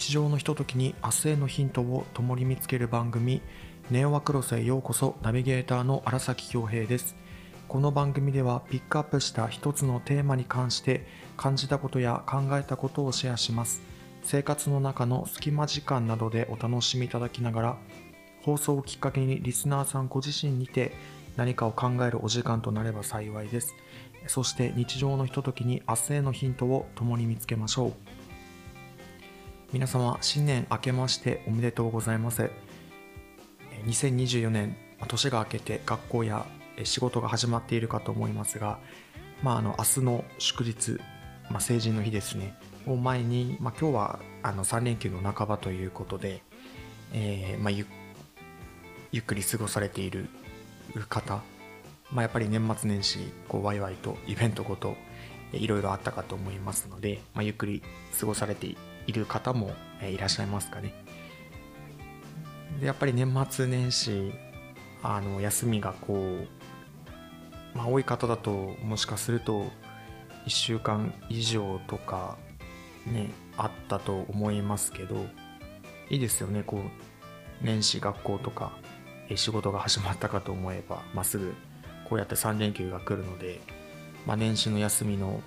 日常のひとときに明日へのヒントを共に見つける番組ネオワクロスへようこそナビゲーターの荒崎恭平です。この番組ではピックアップした一つのテーマに関して感じたことや考えたことをシェアします。生活の中の隙間時間などでお楽しみいただきながら放送をきっかけにリスナーさんご自身にて何かを考えるお時間となれば幸いです。そして日常のひとときに明日へのヒントを共に見つけましょう。皆様新年明けましておめでとうございます。2024年年が明けて学校や仕事が始まっているかと思いますが、まあ、あの明日の祝日、まあ、成人の日ですね。を前に、まあ、今日はあの3連休の半ばということで、えーまあ、ゆっくり過ごされている方、まあ、やっぱり年末年始こうワイワイとイベントごといろいろあったかと思いますので、まあ、ゆっくり過ごされている方もいらっしゃいますかね。でやっぱり年末年始あの休みがこう、まあ、多い方だともしかすると1週間以上とかねあったと思いますけどいいですよねこう年始学校とか仕事が始まったかと思えば、まあ、すぐこうやって3連休が来るので、まあ、年始の休みの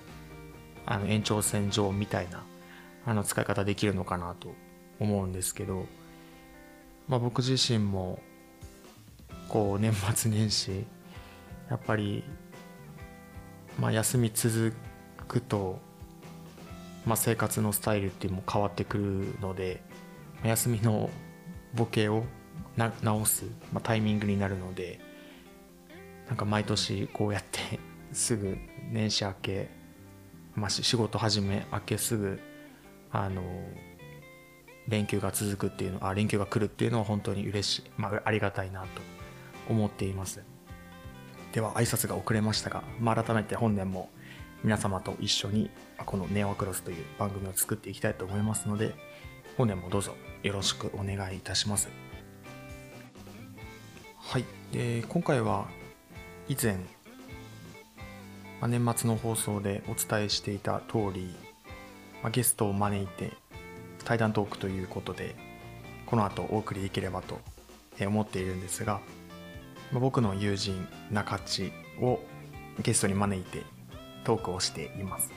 あの延長線上みたいなあの使い方できるのかなと思うんですけど、まあ、僕自身もこう年末年始やっぱり、まあ、休み続くと、まあ、生活のスタイルっていうのも変わってくるので休みのボケを直す、まあ、タイミングになるのでなんか毎年こうやって すぐ年始明け、まあ、仕事始め明けすぐあの連休が続くっていうのあ連休が来るっていうのは本当に嬉しい、まあ、ありがたいなと思っています。では挨拶が遅れましたが、まあ、改めて本年も皆様と一緒にこの「ネオクロス」という番組を作っていきたいと思いますので本年もどうぞよろしくお願いいたします。はい。で今回は以前、まあ、年末の放送でお伝えしていた通り、まあ、ゲストを招いて対談トークということでこの後お送りできればと思っているんですが、まあ、僕の友人中地をゲストに招いてトークをしています。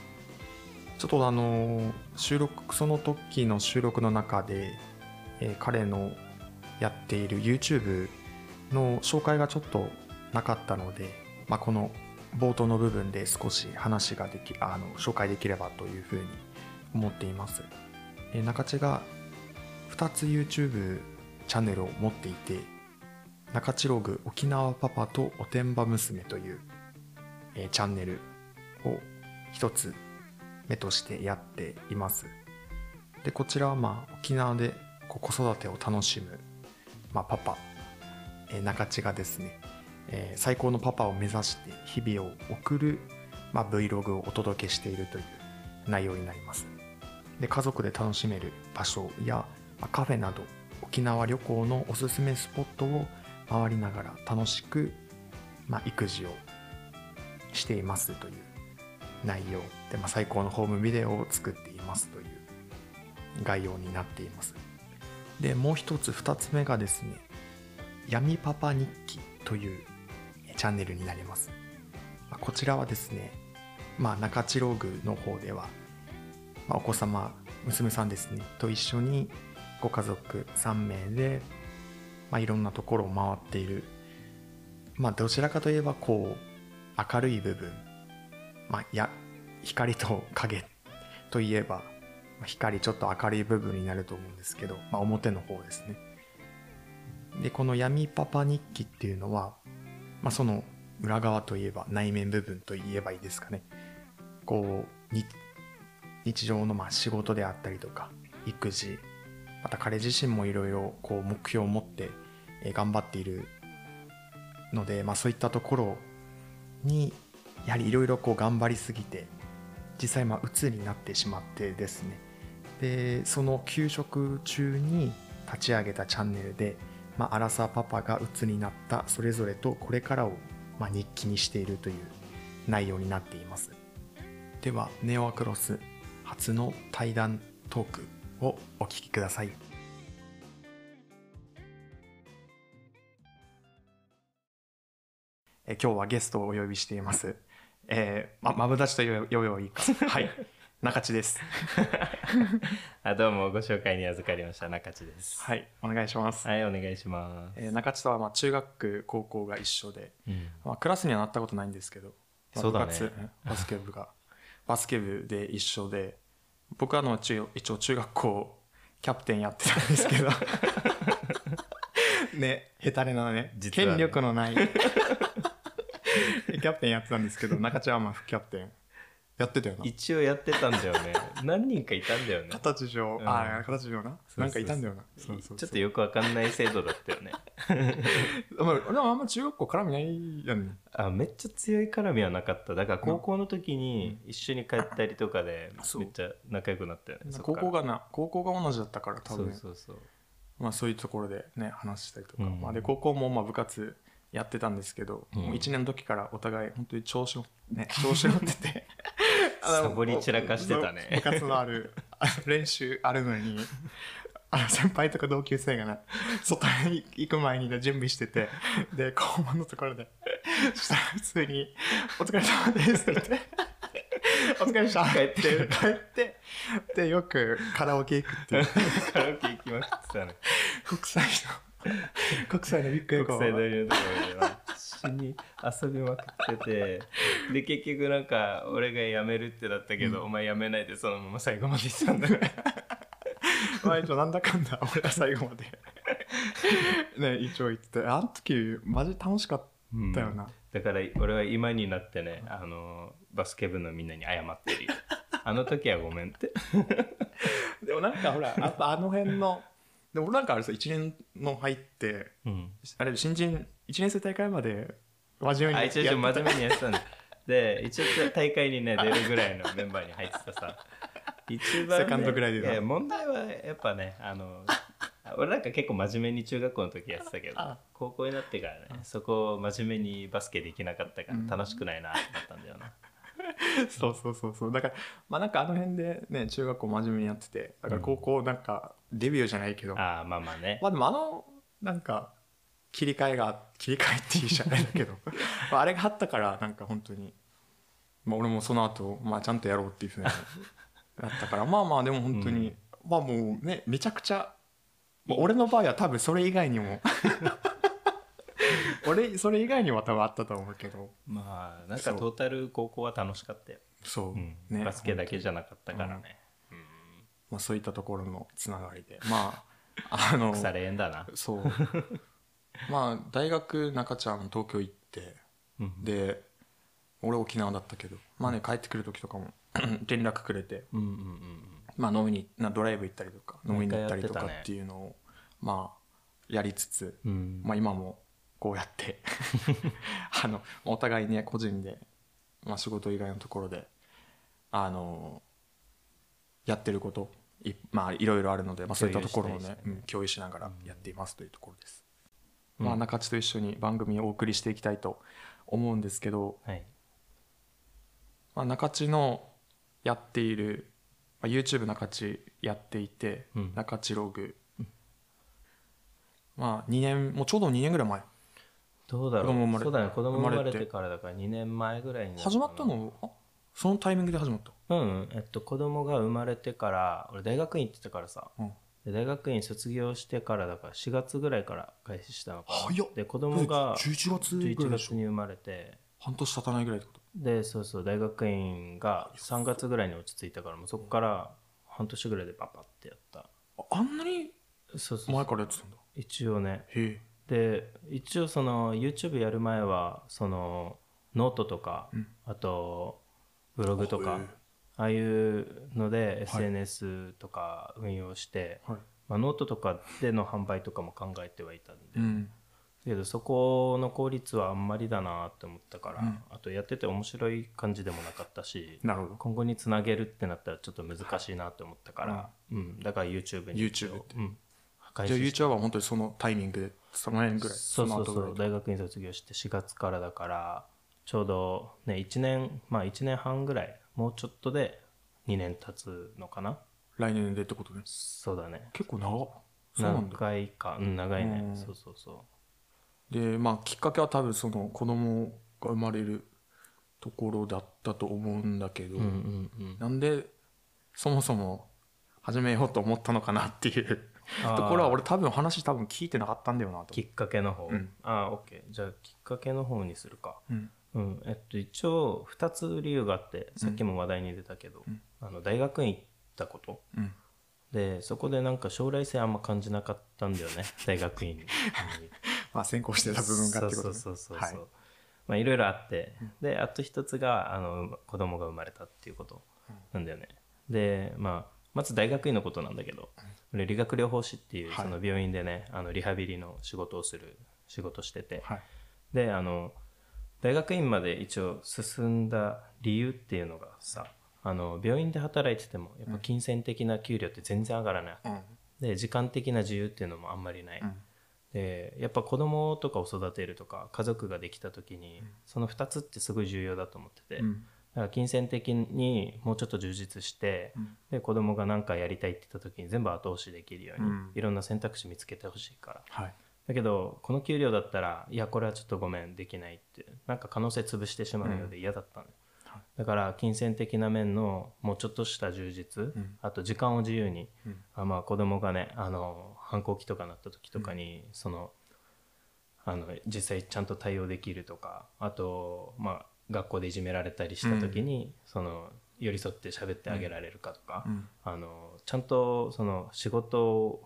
ちょっとあの収録その時の収録の中で、えー、彼のやっている YouTube の紹介がちょっとなかったので、まあ、この冒頭の部分で少し話ができあの紹介できればというふうに思っています。え中地が2つ YouTube チャンネルを持っていて中地ログ沖縄パパとおてんば娘という、えチャンネルを一つ目としてやっています。でこちらはまあ沖縄で子育てを楽しむ、まあ、パパ、え中地がですねえー、最高のパパを目指して日々を送る、まあ、Vlog をお届けしているという内容になりますで家族で楽しめる場所や、カフェなど沖縄旅行のおすすめスポットを回りながら楽しく、まあ、育児をしていますという内容で、まあ、最高のホームビデオを作っていますという概要になっていますでもう一つ二つ目がですね闇パパ日記というチャンネルになります。こちらはですね、まあ、中地ログの方では、まあ、お子様、娘さんですね、と一緒にご家族3名で、まあ、いろんなところを回っている、まあ、どちらかといえば、こう、明るい部分、まあ、や、光と影といえば、光ちょっと明るい部分になると思うんですけど、まあ、表の方ですね。で、この闇パパ日記っていうのは、まあ、その裏側といえば内面部分といえばいいですかね。こう、日常のまあ仕事であったりとか、育児、また彼自身もいろいろ目標を持って頑張っているので、まあ、そういったところにやはりいろいろ頑張りすぎて実際まあ鬱になってしまってですね。でその給食中に立ち上げたチャンネルでまあ、アラサーパパが鬱になったそれぞれとこれからを、まあ、日記にしているという内容になっています。ではネオアクロス。初の対談トークをお聞きください。え今日はゲストをお呼びしています。えー、ままぶだちと呼べばいいか はい。中地です。あどうもご紹介に預かりました。中地です。はい。お願いします、はいお願いします、えー中地とはまあ中学高校が一緒で、うん。まあ、クラスにはなったことないんですけど、まあそうだね。部活んバスケ部が バスケ部で一緒で僕はあの中一応中学校キャプテンやってたんですけど。ねヘタレなねね。権力のない。キャプテンやってたんですけど中地はまあ副キャプテンやってたよな。一応やってたんだよね。何人かいたんだよね。形上、うん。ああ形上な。なんかいたんだよな。そうそうちょっとよくわかんない制度だったよね。まあでもあんま中学校絡みないやん。ねあめっちゃ強い絡みはなかった。だから高校の時に一緒に帰ったりとかでめっちゃ仲良くなったよね高校がな高校が同じだったから多そう分そうそう。まあ、そういうところでね話したりとか、うん。まあ、で高校もまあ部活やってたんですけど、うん。もう1年の時からお互い本当に調子の、ね、調子乗っててサボり散らかしてたね。部活のある練習あるのに あの先輩とか同級生がな外に行く前にね準備しててで校門のところでそしたら普通に「お疲れ様です」って言って。お疲れでした。帰って帰ってでよくカラオケ行くっていう。カラオケ行きまくってたね。国際の国際のビッグエコ国際のところでは。一緒に遊びまくってて。で結局なんか俺が辞めるってなったけど、お前辞めないでそのまま最後まで行ってたんだ。ねまあ一応なんだかんだ俺は最後まで。ね一応言ってて。あの時マジ楽しかったよな、だから俺は今になってねあのバスケ部のみんなに謝ってるよ。あの時はごめんって。でもなんかほらあの辺のでも俺なんかあれさ1年の入ってうん。あれ新人1年生大会まで真面目にあ一応一応真面目にやってたんだ。で一応大会にね 出るぐらいのメンバーに入ってたさ。一番、ね、セカンドぐらいでないや問題はやっぱねあの俺なんか結構真面目に中学校の時やってたけどあ。高校になってからねそこを真面目にバスケできなかったかうん。ら楽しくないなってなったんだよな、そうそうそうそう。だからまあなんかあの辺でね中学校真面目にやっててだから高校なんかデビューじゃないけど、ああまあまあね。まあでもあのなんか切り替えが切り替えっていうじゃないんだけど。まああれがあったからなんか本当に。まあ俺もその後まあちゃんとやろうっていうふうになったから。まあまあでも本当に、まあもうねめちゃくちゃまあ俺の場合は多分それ以外にも。俺それ以外にも多分あったと思うけど。まあなんかトータル高校は楽しかったよ、そう、うん。ねバスケだけじゃなかったからね、まあ、そういったところのつながりで。まあ あの腐れ縁だな、そう。まあ大学中ちゃん東京行ってうん。で俺沖縄だったけどまあね帰ってくる時とかも 連絡くれて、うんうんうんまあ、飲みになドライブ行ったりとか飲みに行ったりとかっていうのをまあやりつつ、うんうん。まあ、今もこうやって あのお互いね個人で、まあ、仕事以外のところであのやってることい,、まあ、いろいろあるので、まあ、そういったところをねねうん共有しながらやっていますというところです、うん。まあ、中地と一緒に番組をお送りしていきたいと思うんですけど、はい。まあ、中地のやっている、まあ、YouTube 中地やっていて、うん。中地ログ、まあ2年もうちょうど2年ぐらい前。どうだろう。そうだね。子供生まれててからだから2年前ぐらいに始まったのあそのタイミングで始まった。うんうん。えっと子供が生まれてから俺大学院行ってたからさ。うん。で大学院卒業してからだから4月ぐらいから開始したのかな。早っ。で子供が11月ぐらい11でしょ。月に生まれて。半年経たないぐらいってこと？でそうそう大学院が3月ぐらいに落ち着いたからもうそこから半年ぐらいでパパってやった。ああんなにそうそう。前からやってたんだ。一応ね。へえ。で一応その YouTube やる前はそのノートとか、うん。あとブログとかああいうので SNS とか運用して、はい。まあ、ノートとかでの販売とかも考えてはいたんで、うん。けどそこの効率はあんまりだなって思ったから、うん。あとやってて面白い感じでもなかったしなるほど。今後につなげるってなったらちょっと難しいなって思ったから、うん。だから YouTube に YouTube って。うん、開じゃあ YouTube は本当にそのタイミングでその辺ぐらいそうそうそう。大学院卒業して4月からだからちょうどね1年まあ1年半ぐらいもうちょっとで2年経つのかな。来年でってことね。そうだね。結構長っ。そうなんだ。長いか。うん長いね。うん。そうそうそでまあきっかけは多分その子供が生まれるところだったと思うんだけど、ううんうんうん。なんでそもそも始めようと思ったのかなっていうところは俺多分話多分聞いてなかったんだよなと。きっかけの方、うん。ああオッケー。じゃあきっかけの方にするか。うんうん。えっと一応2つ理由があってさっきも話題に出たけど、うん。あの大学院行ったこと。うん。でそこでなんか将来性あんま感じなかったんだよね 大学院に。まあ先行してた部分がってことね。そうそうそうそうはい。まあいろいろあって。であと一つがあの子供が生まれたっていうことなんだよね。でまあまず大学院のことなんだけど俺理学療法士っていうはい。その病院でねあのリハビリの仕事をする仕事してて。はい。であの大学院まで一応進んだ理由っていうのがさあの病院で働いててもやっぱ金銭的な給料って全然上がらない、うん。で時間的な自由っていうのもあんまりない、うん。でやっぱ子供とかを育てるとか家族ができた時にその2つってすごい重要だと思ってて、うん。だから金銭的にもうちょっと充実して、うん。で子供が何かやりたいって言った時に全部後押しできるように、うん。いろんな選択肢見つけてほしいから。はいだけどこの給料だったらいやこれはちょっとごめんできないってなんか可能性潰してしまうようで嫌だったのよ、はい。だから金銭的な面のもうちょっとした充実、ん。あと時間を自由に、うん。あまあ子供がねあの反抗期とかなった時とかに、そのあの実際ちゃんと対応できるとかあとまあ学校でいじめられたりした時に、その寄り添って喋ってあげられるかとか、うん。あのちゃんとその仕事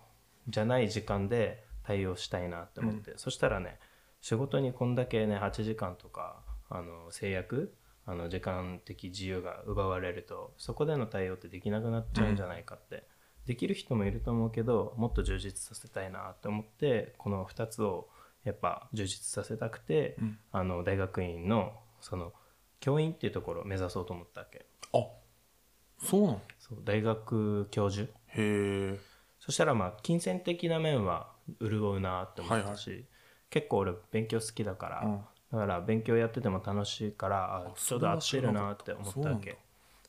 じゃない時間で対応したいなって思って、そしたらね仕事にこんだけね8時間とかあの制約あの時間的自由が奪われるとそこでの対応ってできなくなっちゃうんじゃないかって、できる人もいると思うけどもっと充実させたいなって思ってこの2つをやっぱ充実させたくて、うん。あの大学院のその教員っていうところを目指そうと思ったわけ。あそうなの？そう大学教授。へえ。そしたらまあ金銭的な面は潤うなって思ったし、結構俺勉強好きだから、うん。だから勉強やってても楽しいからあちょうど合ってるなって思ったわけ。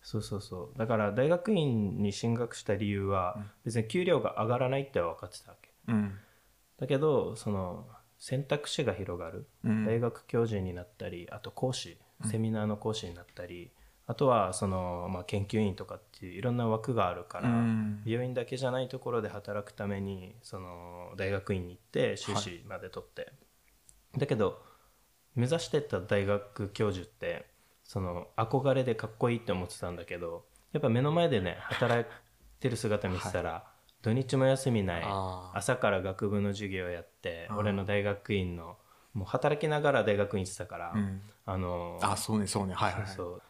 そそうそうそう。だから大学院に進学した理由は別に給料が上がらないって分かってたわけ。うん。だけどその選択肢が広がる、うん。大学教授になったりあと講師セミナーの講師になったり、あとはその、まあ、研究員とかっていういろんな枠があるから、うん。病院だけじゃないところで働くためにその大学院に行って修士まで取って、だけど目指してた大学教授ってその憧れでかっこいいって思ってたんだけどやっぱ目の前でね働いてる姿見てたら、土日も休みない朝から学部の授業やって俺の大学院のもう働きながら大学院行ってたから、うん。あのあそうねそうね。はいはいはい。そうそう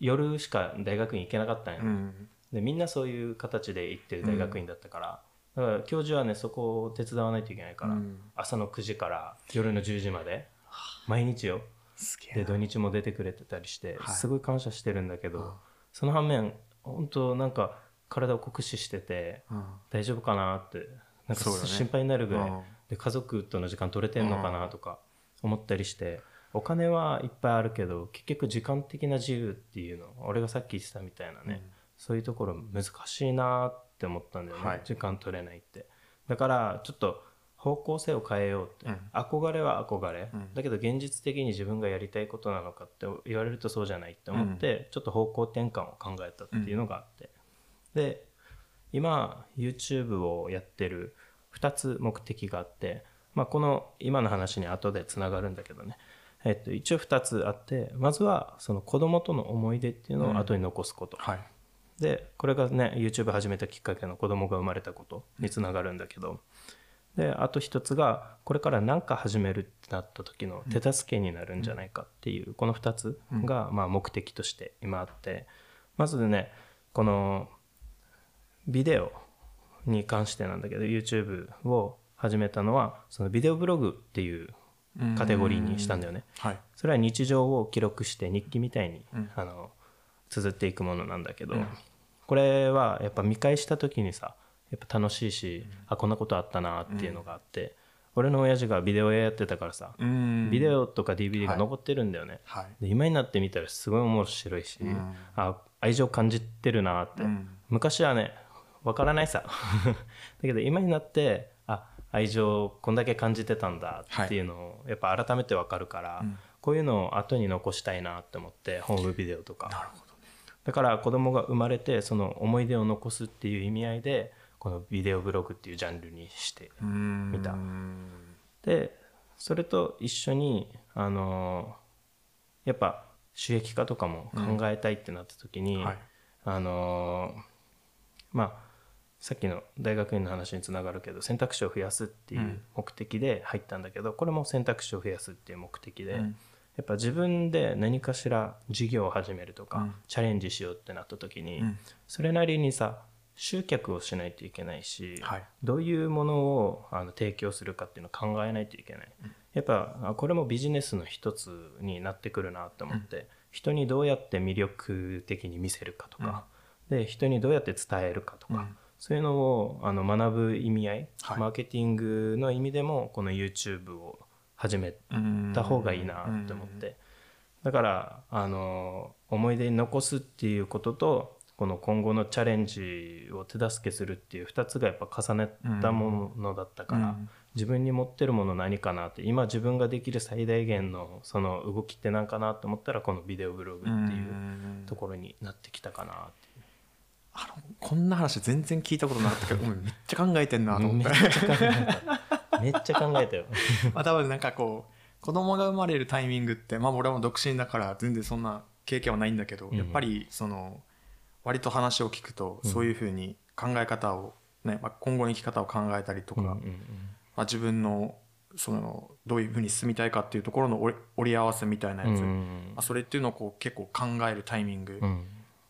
夜しか大学院行けなかったんよ、うん。でみんなそういう形で行ってる大学院だったから、だから教授はねそこを手伝わないといけないから、うん。朝の9時から夜の10時まで毎日よ。で土日も出てくれてたりして、はい。すごい感謝してるんだけど、うん。その反面本当なんか体を酷使しててうん。大丈夫かなってなんか心配になるぐらい、うん。で家族との時間取れてんのかなとか思ったりしてお金はいっぱいあるけど結局時間的な自由っていうの俺がさっき言ってたみたいなね、そういうところ難しいなって思ったんだよね、はい。時間取れないって。だからちょっと方向性を変えようって、うん。憧れは憧れ、うん。だけど現実的に自分がやりたいことなのかって言われるとそうじゃないって思って、ちょっと方向転換を考えたっていうのがあって、で今 YouTube をやってる2つ目的があって、まあ、この今の話に後でつながるんだけどね、えっと、一応2つあってまずはその子供との思い出っていうのを後に残すこと、はい。でこれがね YouTube 始めたきっかけの子供が生まれたことにつながるんだけど。であと一つがこれから何か始めるってなった時の手助けになるんじゃないかっていうこの2つがまあ目的として今あって。まずねこのビデオに関してなんだけど YouTube を始めたのはそのビデオブログっていうカテゴリーにしたんだよね。はい。それは日常を記録して日記みたいに、うん。あの綴っていくものなんだけど、うん。これはやっぱ見返した時にさやっぱ楽しいし、あこんなことあったなっていうのがあって、俺の親父がビデオ屋やってたからさ、うん。ビデオとか DVD が残ってるんだよね、はい。で今になってみたらすごい面白いし、うん。あ愛情感じてるなって、うん。昔はねわからないさ。だけど今になってあ愛情こんだけ感じてたんだっていうのをやっぱ改めてわかるから、うん。こういうのを後に残したいなって思ってホームビデオとか。なるほどね。だから子供が生まれてその思い出を残すっていう意味合いでこのビデオブログっていうジャンルにしてうーん。見たでそれと一緒にあのやっぱ収益化とかも考えたいってなった時に、はい。あのまあさっきの大学院の話につながるけど選択肢を増やすっていううん。目的で入ったんだけど、これも選択肢を増やすっていう目的で、うん。やっぱ自分で何かしら事業を始めるとか、うん。チャレンジしようってなった時に、うん。それなりにさ集客をしないといけないし、はい。どういうものをあの提供するかっていうのを考えないといけない、やっぱあこれもビジネスの一つになってくるなって思って、人にどうやって魅力的に見せるかとか、で人にどうやって伝えるかとか、うんそういうのをあの学ぶ意味合い、はい。マーケティングの意味でもこの YouTube を始めた方がいいなって思って、だからあの思い出に残すっていうこととこの今後のチャレンジを手助けするっていう2つがやっぱ重ねたものだったから、うん自分に持ってるもの何かなって今自分ができる最大限のその動きって何かなと思ったらこのビデオブログっていううんところになってきたかなってあのこんな話全然聞いたことなかったけどうんめっちゃ考えてんなと思めっってちゃ考えた。めっちゃ考えたよ。まあ多分なんかこう子供が生まれるタイミングってまあ俺も独身だから全然そんな経験はないんだけど、うん。やっぱりその割と話を聞くとそういうふうに考え方を、ねまあ、今後の生き方を考えたりとか、うんうんまあ、自分のそのどういうふうに進みたいかっていうところの折り折り合わせみたいなやつ、うんうん。まあ、それっていうのをこう結構考えるタイミング、うん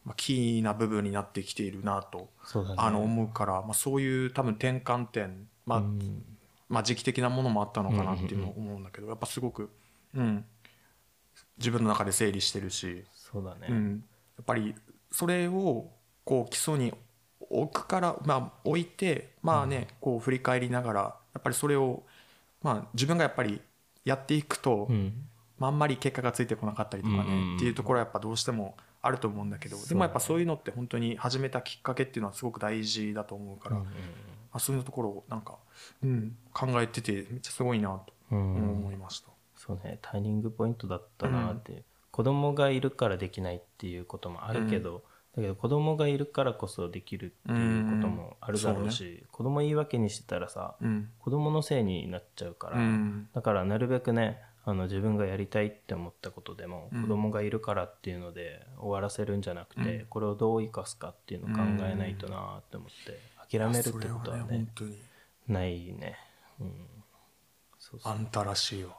まあ、キーな部分になってきているなと、ね。あの思うから、まあ、そういう多分転換点、まあうん。まあ、時期的なものもあったのかなっていうのを思うんだけど、やっぱすごく、うん、自分の中で整理してるし、そうだね、うん、やっぱりそれをこう基礎に置くから、まあ、置いてまあね、こう振り返りながらやっぱりそれを、まあ、自分がやっぱりやっていくと、うん。まあ、あんまり結果がついてこなかったりとかね、うんうんうん。っていうところはやっぱどうしてもあると思うんだけどでもやっぱそういうのって本当に始めたきっかけっていうのはすごく大事だと思うから、うんあそういうところをなんか、うん、考えててめっちゃすごいなとうん。うん思いました。そうねターニングポイントだったなって、子供がいるからできないっていうこともあるけど、だけど子供がいるからこそできるっていうこともあるだろうし、子供言い訳にしてたらさうん。子供のせいになっちゃうから、うん。だからなるべくねあの自分がやりたいって思ったことでも、うん。子供がいるからっていうので終わらせるんじゃなくて、うん。これをどう生かすかっていうのを考えないとなって思って、諦めるってことはねそれ本当に。ないね、うん、そうそう。あんたらしいよ。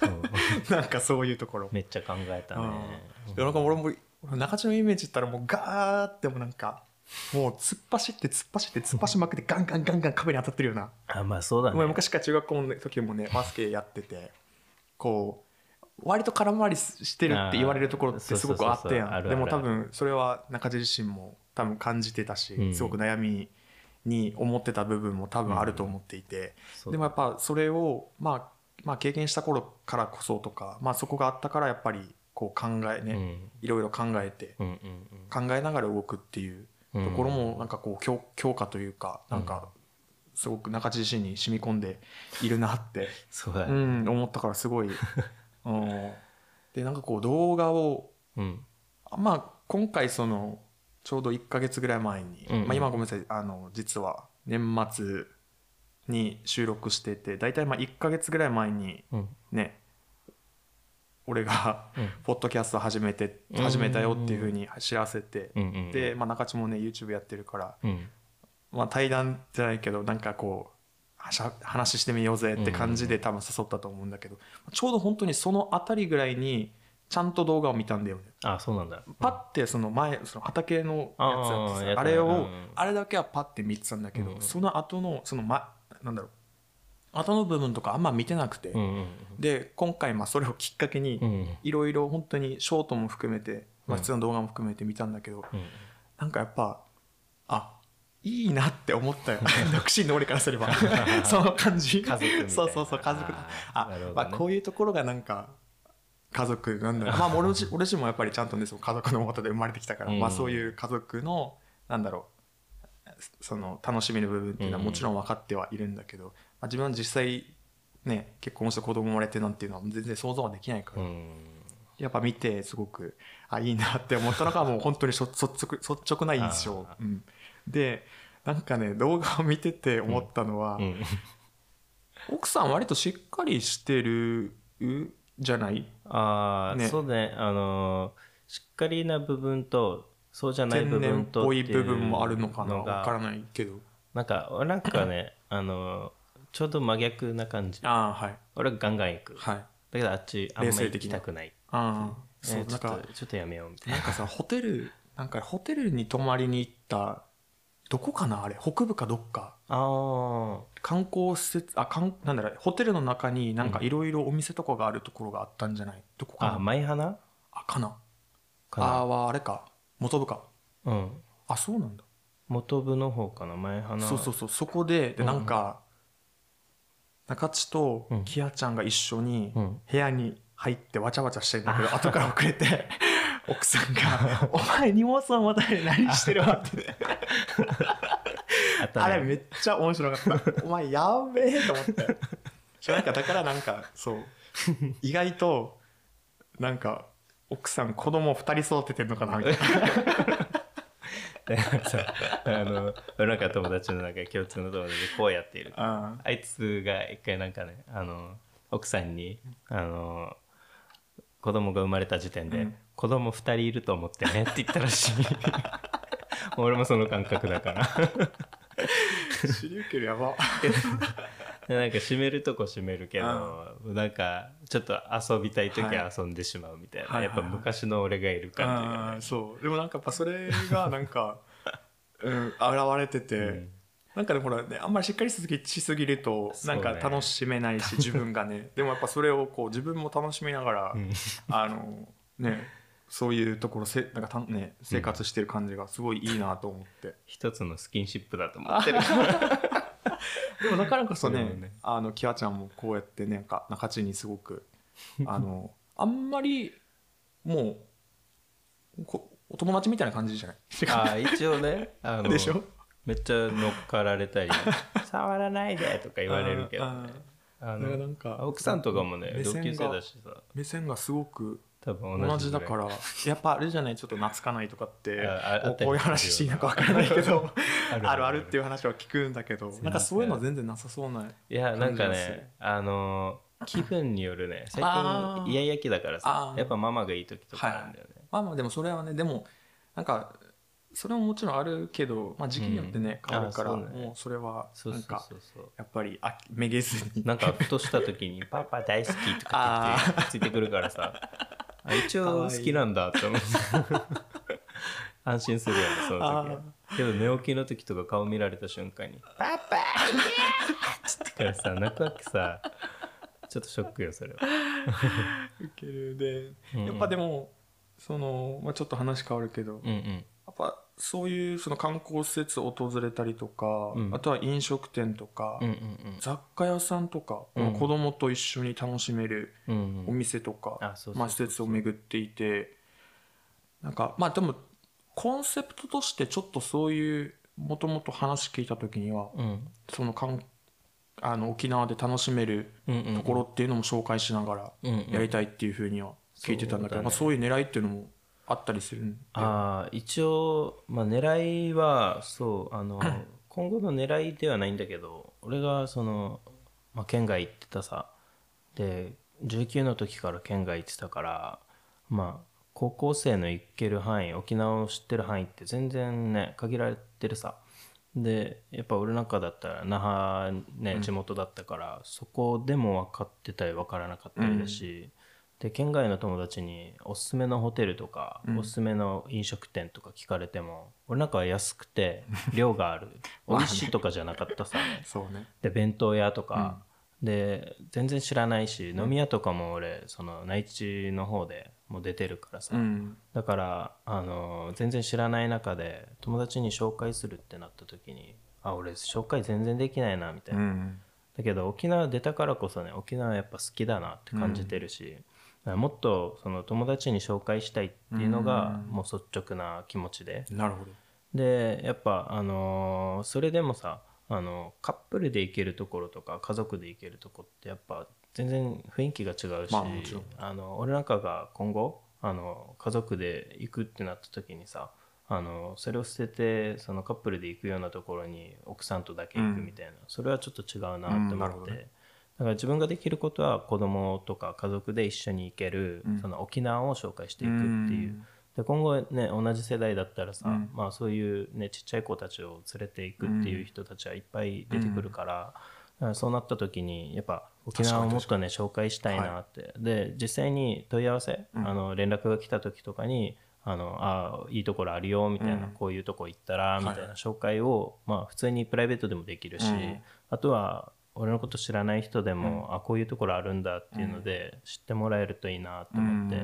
そう。なんかそういうところ。めっちゃ考えたね、いやなんか俺も俺中島イメージ言ったらもうガーってもなんかもう突っ走って突っ走って突っ走りまくってガンガンガンガン壁に当たってるような、あまあそうだね。昔から中学校の時もね バスケやっててこう割と空回りしてるって言われるところってすごくあったやん。でも多分それは中地自身も多分感じてたし、うん。すごく悩みに思ってた部分も多分あると思っていて、そうでもやっぱそれを、まあ、まあ経験した頃からこそとか、まあ、そこがあったからやっぱりこう考えね、うん。いろいろ考えて考えながら動くっていううんところもなんかこう強強化というかなんかすごく中地自身に染み込んでいるなって、う そうだね。ん、思ったからすごい。うん。でなんかこう動画をうん。まあ今回そのちょうど1か月ぐらい前に、うんうん。まあ、今ごめんなさいあの実は年末に収録してて大体まあ1か月ぐらい前にうん。ね俺がうん。ポッドキャスト始めて始めたよっていうふうに知らせて、うんうんで、まあ、中地もね YouTube やってるから、うん。まあ、対談じゃないけどなんかこう話してみようぜって感じで多分誘ったと思うんだけど、ちょうど本当にそのあたりぐらいにちゃんと動画を見たんだよね。あそうなんだ。パッてその前その畑のやつあれを、うんあれだけはパッて見てたんだけど、うん。その後のそのまなんだろう後の部分とかあんま見てなくて、うんうんで今回まあそれをきっかけにうん。うんいろいろ本当にショートも含めて、まあ、うん。普通の動画も含めて見たんだけど、うん。なんかやっぱあいいなって思ったよ。独身の俺からすれば。その感じ。家族そうそうそう家族。あ、ね。まあ、こういうところがなんか家族なんだろう。まあ俺自俺自身もやっぱりちゃんとねその家族のもとで生まれてきたから、うん。まあ、そういう家族のなんだろうその楽しめる部分っていうのはもちろん分かってはいるんだけど、まあ、自分は実際ね結婚して子供生まれてなんていうのは全然想像はできないから、うん。やっぱ見てすごくあいいなって思ったのが もう本当に率直率直な印象。あ、うん、でなんかね動画を見てて思ったのは、うん。奥さん割としっかりしてるじゃない？ああ、ね。そうね。あのーしっかりな部分とそうじゃない部天然っ分とぽいっていう部分もあるのかな？わからないけど。なんか俺なんかねあのーちょうど真逆な感じ。ああはい。俺はガンガン行く。だはい。けどあっちあんまり行きたくない。ああそうねちょっとなんかちょっとやめようみたいな。なんかさホテルなんかホテルに泊まりに行ったどこかな？あれ北部かどっか。あ観光施設あかんなんだろうホテルの中になんかいろいろお店とかがあるところがあったんじゃない？どこああかな舞花あかな。かな。ああはあれか。元部か。うん。あそうなんだ。元部の方かな舞花そうそうそう。そこででうん。なんか中地とうん。キヤちゃんが一緒にうん。部屋に入ってわちゃわちゃしてんだけど後から遅れて 奥さんが「お前荷物を持たれて何してるわ」って。あれめっちゃ面白かった。お前やべえと思って。なんかだからなんかそう 意外となんか奥さん子供二人育ててんのかなみたいな あの俺なんか友達のなんか共通の友達でこうやっているああ。いつが一回なんかねあの奥さんにあの子供が生まれた時点で、うん。子供2人いると思ってねって言ったらしい。俺もその感覚だから。シリウケルやば。で なんか閉めるとこ閉めるけど、なんかちょっと遊びたい時は遊んでしまうみたいな、はいやっぱ昔の俺がいる感じがね。そう。でもなんかやっぱそれがなんか、うん、現れてて、うん。なんかでもほらねあんまりしっかりしすぎしすぎるとなんか楽しめないし、自分がね。でもやっぱそれをこう自分も楽しみながら、うん。あのねそういうところせなんかた、ね、生活してる感じがすごいいいなと思って、一つのスキンシップだと思ってるでもだからこそね。ね。あのキワちゃんもこうやってねなんか中地にすごく あのあんまりもうこお友達みたいな感じじゃない？あー一応ね あのでしょ？めっちゃ乗っかられたり「触らないで」とか言われるけど、ね、あだからなのんか奥さんとかもね同級生だしさ。目線がすごく多分同同じだからやっぱあれじゃないちょっと懐かないとかって こういう話していいのか分からないけどあるある。っていう話は聞くんだけどなんかそういうの全然なさそうないやなんかねあの気分によるね。最近イヤイヤ期だからさやっぱママがいい時とかなんだよね、まあまあでもそれはねでもなんかそれももちろんあるけど、まあ、時期によってね、うん。変わるからもうそれはそうそうなんかやっぱりあめげずに。なんかふとした時に「パパ大好き」とかって ついてくるからさあ一応好きなんだって思って 安心するよねその時は。けど寝起きの時とか顔見られた瞬間に「パパ!」つって。からさ泣くわけさ。ちょっとショックよそれは。受けるで、うん。やっぱでもその、まあ、ちょっと話変わるけど、うんうん。やっぱそういうその観光施設を訪れたりとか、うん。あとは飲食店とか、うんうん雑貨屋さんとか、うん。子供と一緒に楽しめるうんうん。お店とか、まあ、施設を巡っていてなんかまあでもコンセプトとしてちょっとそういうもともと話聞いた時にはうん。そのかんあの沖縄で楽しめるうんうんところっていうのも紹介しながらうんうん。やりたいっていうふうには聞いてたんだけど、そうだね。まあ、そういう狙いっていうのもあったりするああ一応、まあ、狙いはそうあの 今後の狙いではないんだけど俺がその、まあ、県外行ってたさで19の時から県外行ってたからまあ高校生の行ける範囲沖縄を知ってる範囲って全然ね限られてるさ。でやっぱ俺なんかだったら那覇ね地元だったから、そこでも分かってたり分からなかったりだし、で県外の友達におすすめのホテルとか、うん。おすすめの飲食店とか聞かれても俺なんかは安くて 量がある。美味しいとかじゃなかったさ。そうね。で弁当屋とか、で全然知らないし飲み屋とかも俺その内地の方でもう出てるからさ、うん。だからあの全然知らない中で友達に紹介するってなった時にあ俺紹介全然できないなみたいうな、ん。だけど沖縄出たからこそね沖縄やっぱ好きだなって感じてるし、もっとその友達に紹介したいっていうのがうん。もう率直な気持ちで。なるほど。でやっぱあのーそれでもさあのカップルで行けるところとか家族で行けるとこってやっぱ全然雰囲気が違うし、まあもちろん。あの俺なんかが今後あの家族で行くってなった時にさあのそれを捨ててそのカップルで行くようなところに奥さんとだけ行くみたいな、それはちょっと違うなって思って、るほどねだから自分ができることは子供とか家族で一緒に行ける、うん。その沖縄を紹介していくっていう、で今後ね同じ世代だったらさ、うん。まあ、そういう、ね、ちっちゃい子たちを連れていくっていう人たちはいっぱい出てくるから,、だからそうなった時にやっぱ沖縄をもっとね紹介したいなって、で実際に問い合わせ、うん。あの連絡が来た時とかにあのあいいところあるよみたいな、うん。こういうとこ行ったらみたいはな紹介を、まあ、普通にプライベートでもできるし、うん。あとは俺のこと知らない人でも、あこういうところあるんだっていうので知ってもらえるといいなと思って、や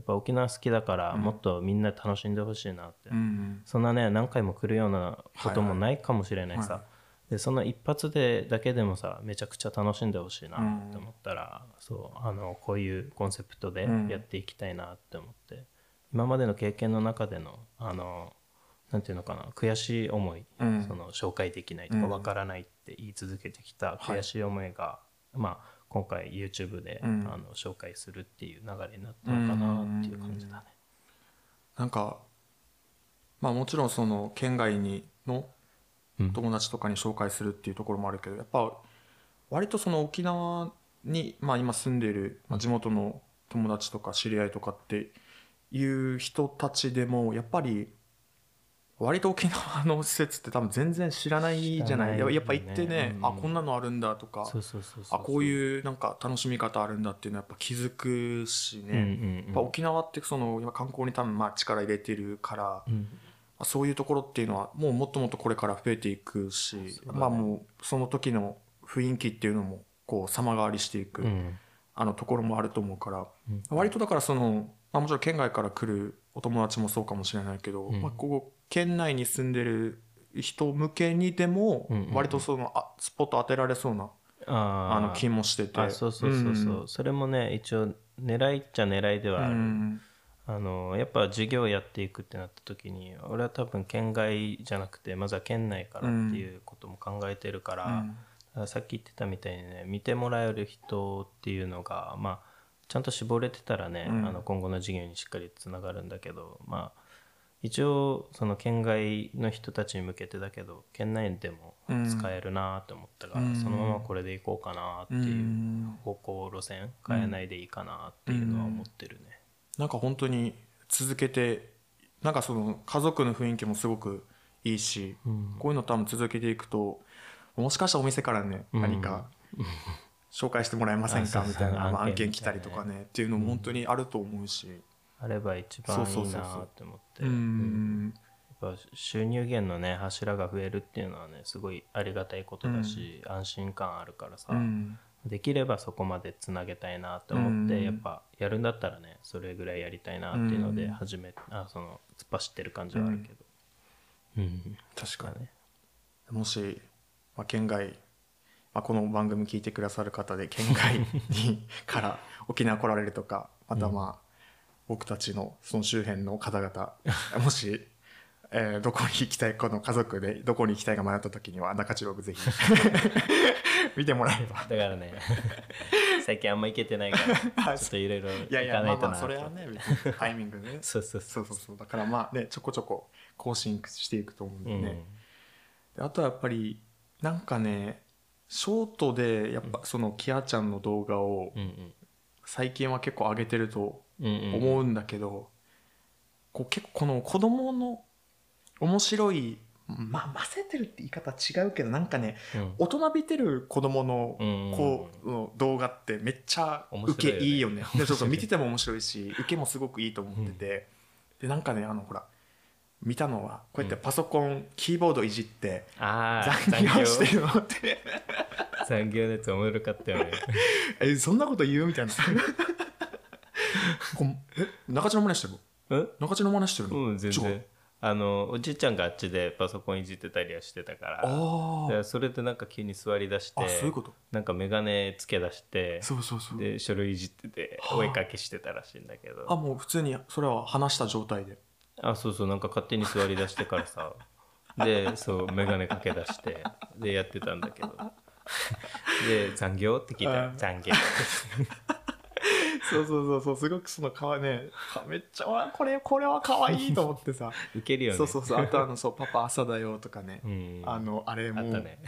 っぱ沖縄好きだからもっとみんな楽しんでほしいなって、うんそんなね何回も来るようなこともないかもしれないさ、はいはでその一発でだけでもさめちゃくちゃ楽しんでほしいなって思ったら、そうあのこういうコンセプトでうん。やっていきたいなって思って、今までの経験の中でのあのなんていうのかな悔しい思い、うん。その紹介できないとかうん。わからないって言い続けてきた悔しい思いが、まあ今回 YouTube で、うん。あの紹介するっていう流れになったのかなっていう感じだね。なんかまあもちろんその県外にのうん。友達とかに紹介するっていうところもあるけどやっぱ割とその沖縄に、まあ、今住んでいる、まあ、地元の友達とか知り合いとかっていう人たちでもやっぱり割と沖縄の施設って多分全然知らないじゃない。ね。やっぱ行ってね、うん。あこんなのあるんだとかあこういうなんか楽しみ方あるんだっていうのはやっぱ気づくしね、うんうんうん。やっぱ沖縄ってその今観光に多分まあ力入れてるから、うん。まあそういうところっていうのはもうもっともっとこれから増えていくし、ね。まあもうその時の雰囲気っていうのもこう様変わりしていく、うん。あのところもあると思うから、うん。割とだからその、まあ、もちろん県外から来るお友達もそうかもしれないけど、うん。まあ、ここ県内に住んでる人向けにでもうんうんうん。割とそのあスポット当てられそうなあの気もしてて。あそうそうそうそう、それもね一応狙いっちゃ狙いでうんはある、うんあのやっぱ授業やっていくってなった時に俺は多分県外じゃなくてまずは県内からっていうことも考えてるから,、うん。さっき言ってたみたいにね見てもらえる人っていうのがまあちゃんと絞れてたらね、うん。あの今後の授業にしっかりつながるんだけどまあ一応その県外の人たちに向けてだけど県内でも使えるなと思ったから、うん。そのままこれでいこうかなってういうん。方向路線変えないでいいかなっていうのは思ってるね。なんか本当に続けてなんかその家族の雰囲気もすごくいいし、うん。こういうの多分続けていくともしかしたらお店からね、うん。何か 紹介してもらえませんかみたいな、まあ、案案件来たりとかねっていうのも本当にあると思うし、あれば一番いいなって思って。やっぱ収入源のね柱が増えるっていうのはねすごいありがたいことだし、安心感あるからさ、うん。できればそこまでつなげたいなって思って、うん。やっぱやるんだったらねそれぐらいやりたいなっていうのでうん。始め、あその突っ走ってる感じはあるけど。うん、確かに。ね。もし、まあ、県外、まあ、この番組聞いてくださる方で県外に から沖縄来られるとかまたまあ、僕たちのその周辺の方々 もし、えーどこに行きたいこの家族でどこに行きたいか迷った時には中地ログぜひ 見てもらえれば。だからね 最近あんま行けてないからちょっといろいろ行いやいやかないとなまあまあそれはね別にタイミングでね。そうそうそそう。そうそうだからまあねちょこちょこ更新していくと思うんう、でね、うん。であとはやっぱりなんかねショートでやっぱそのキアちゃんの動画をうん。最近は結構上げてるとうんうんうん思うんだけど、こう結構この子供の面白いまあ混ぜてるって言い方違うけどなんかねうん。大人びてる子供のの動画ってめっちゃ面受けいいよね。でそうそう見てても面白いし受けもすごくいいと思ってて、でなんかねあのほら見たのはこうやってパソコン、キーボードいじって残業してるのって。残業のやつおもろかったよね。えそんなこと言うみたいなこんえ中地の真似してるうん中地の真似してるの？うん全違然う？あのおじいちゃんがあっちでパソコンいじってたりはしてたから。あでそれでなんか急に座り出してあそういうこと？なんか眼鏡つけ出してそうそうそう。で書類いじっててはあ。お絵かきしてたらしいんだけど。あもう普通にそれは話した状態で。あそうそうなんか勝手に座り出してからさ。でそう眼鏡かけ出してでやってたんだけど。で残業？って聞いたらうん。残業 そうそうそうそうすごくそのかわねかめっちゃわこれこれは可愛いと思ってさ。ウケるよね。そうそうそうあとあのそうパパ朝だよとかね、うん。あのあれも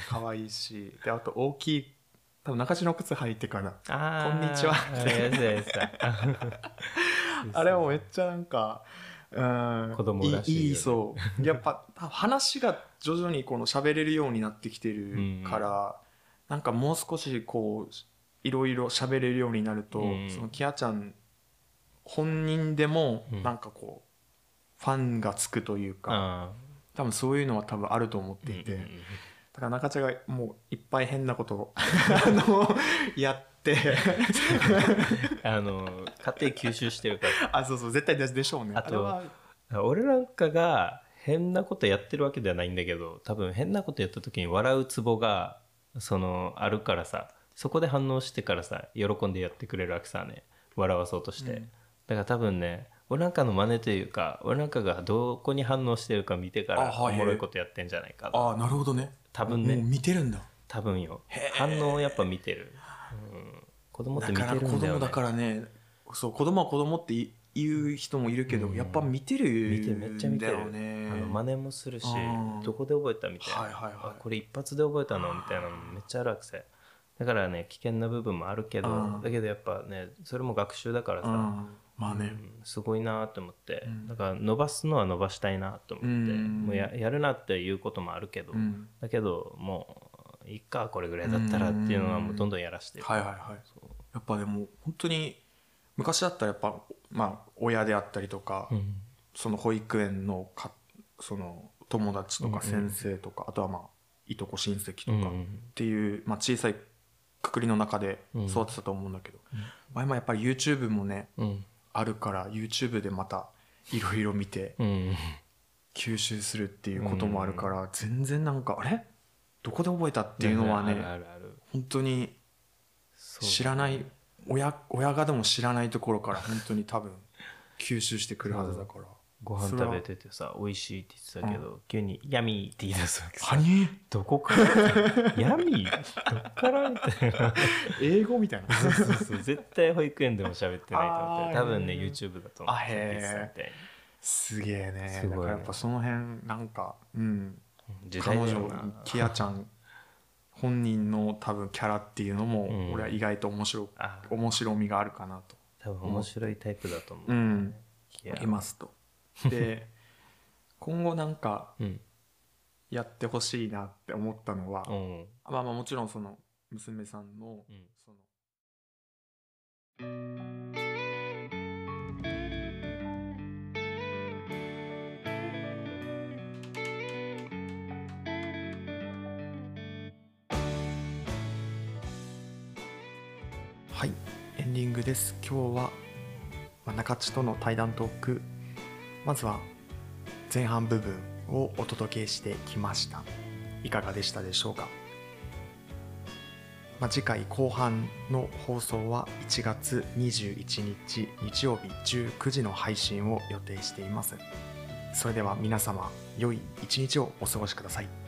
可愛いし。であと大きい多分中地の靴履いてからこんにちは。あやつやつだあれもめっちゃなんかうん子供らしいよね。いいそう。やっぱ話が徐々にこの喋れるようになってきてるから、なんかもう少しこういろいろ喋れるようになると、うん。そのキアちゃん本人でもうん。なんかこう、ファンがつくというかあ多分そういうのは多分あると思っーていて、だから中地がもういっぱい変なことを あのやって あの勝手に吸収してるから。あそうそう絶対ででしょうね。あと俺なんかが変なことやってるわけではないんだけど多分変なことやった時に笑うツボがそのあるからさそこで反応してからさ喜んでやってくれるわけさね笑わそうとして、うん。だから多分ね俺なんかの真似というか俺なんかがどこに反応してるか見てからおもろいことやってんじゃないかああなるほどね。多分ね。もう見てるんだ。多分よ。反応をやっぱ見てる、うん、子供って見だからてるんだよね。子供だからね。そう子供は子供ってい言う人もいるけど、うん。やっぱ見てる見てめっちゃ見てる。ねあの真似もするしうん。どこで覚えたみたいな、はいはいはい。あこれ一発で覚えたのみたいなのめっちゃあるわけさだからね危険な部分もあるけどうんだけどやっぱねそれも学習だからさ、うんまあね、うん。すごいなって思って、うん。だから伸ばすのは伸ばしたいなと思って、うん。もうややるなっていうこともあるけど、うん。だけどもういっかこれぐらいだったらっていうのはもうどんどんやらしてる、はいはいはい。やっぱでも本当に昔だったらやっぱまあ親であったりとか、うん。その保育園のかその友達とか先生とか、あとはまあいとこ親戚とかっていう、まあ、小さいくくりの中で育ってたと思うんだけど、まあ今やっぱり YouTube もねうん。あるから YouTube でまたいろいろ見てうん。吸収するっていうこともあるから、全然なんかあれ？どこで覚えたっていうのはね本当に知らない親親がでも知らないところから本当に多分吸収してくるはずだからご飯食べててさ美味しいって言ってたけど、急に「ヤミー」って言い出すわけさ。何どこから？ヤミー？どっから？みたいな。英語みたいな。そうそうそう。絶対保育園でも喋ってないと思って多分ね YouTube だと思ってたみたいすげえね。すごいやっぱその辺なんかうん。彼女キアちゃん本人の多分キャラっていうのもうん。俺は意外と面白あ面白みがあるかなと。多分面白いタイプだと思う、うん。いますと。で今後なんかうん。やってほしいなって思ったのは、うん。まあまあもちろんその娘さんのうん。そのはい。エンディングです。今日は、まあ、中地との対談トークまずは前半部分をお届けしてきました。いかがでしたでしょうか、まあ、次回後半の放送は1月21日日曜日19時の配信を予定しています。それでは皆様良い一日をお過ごしください。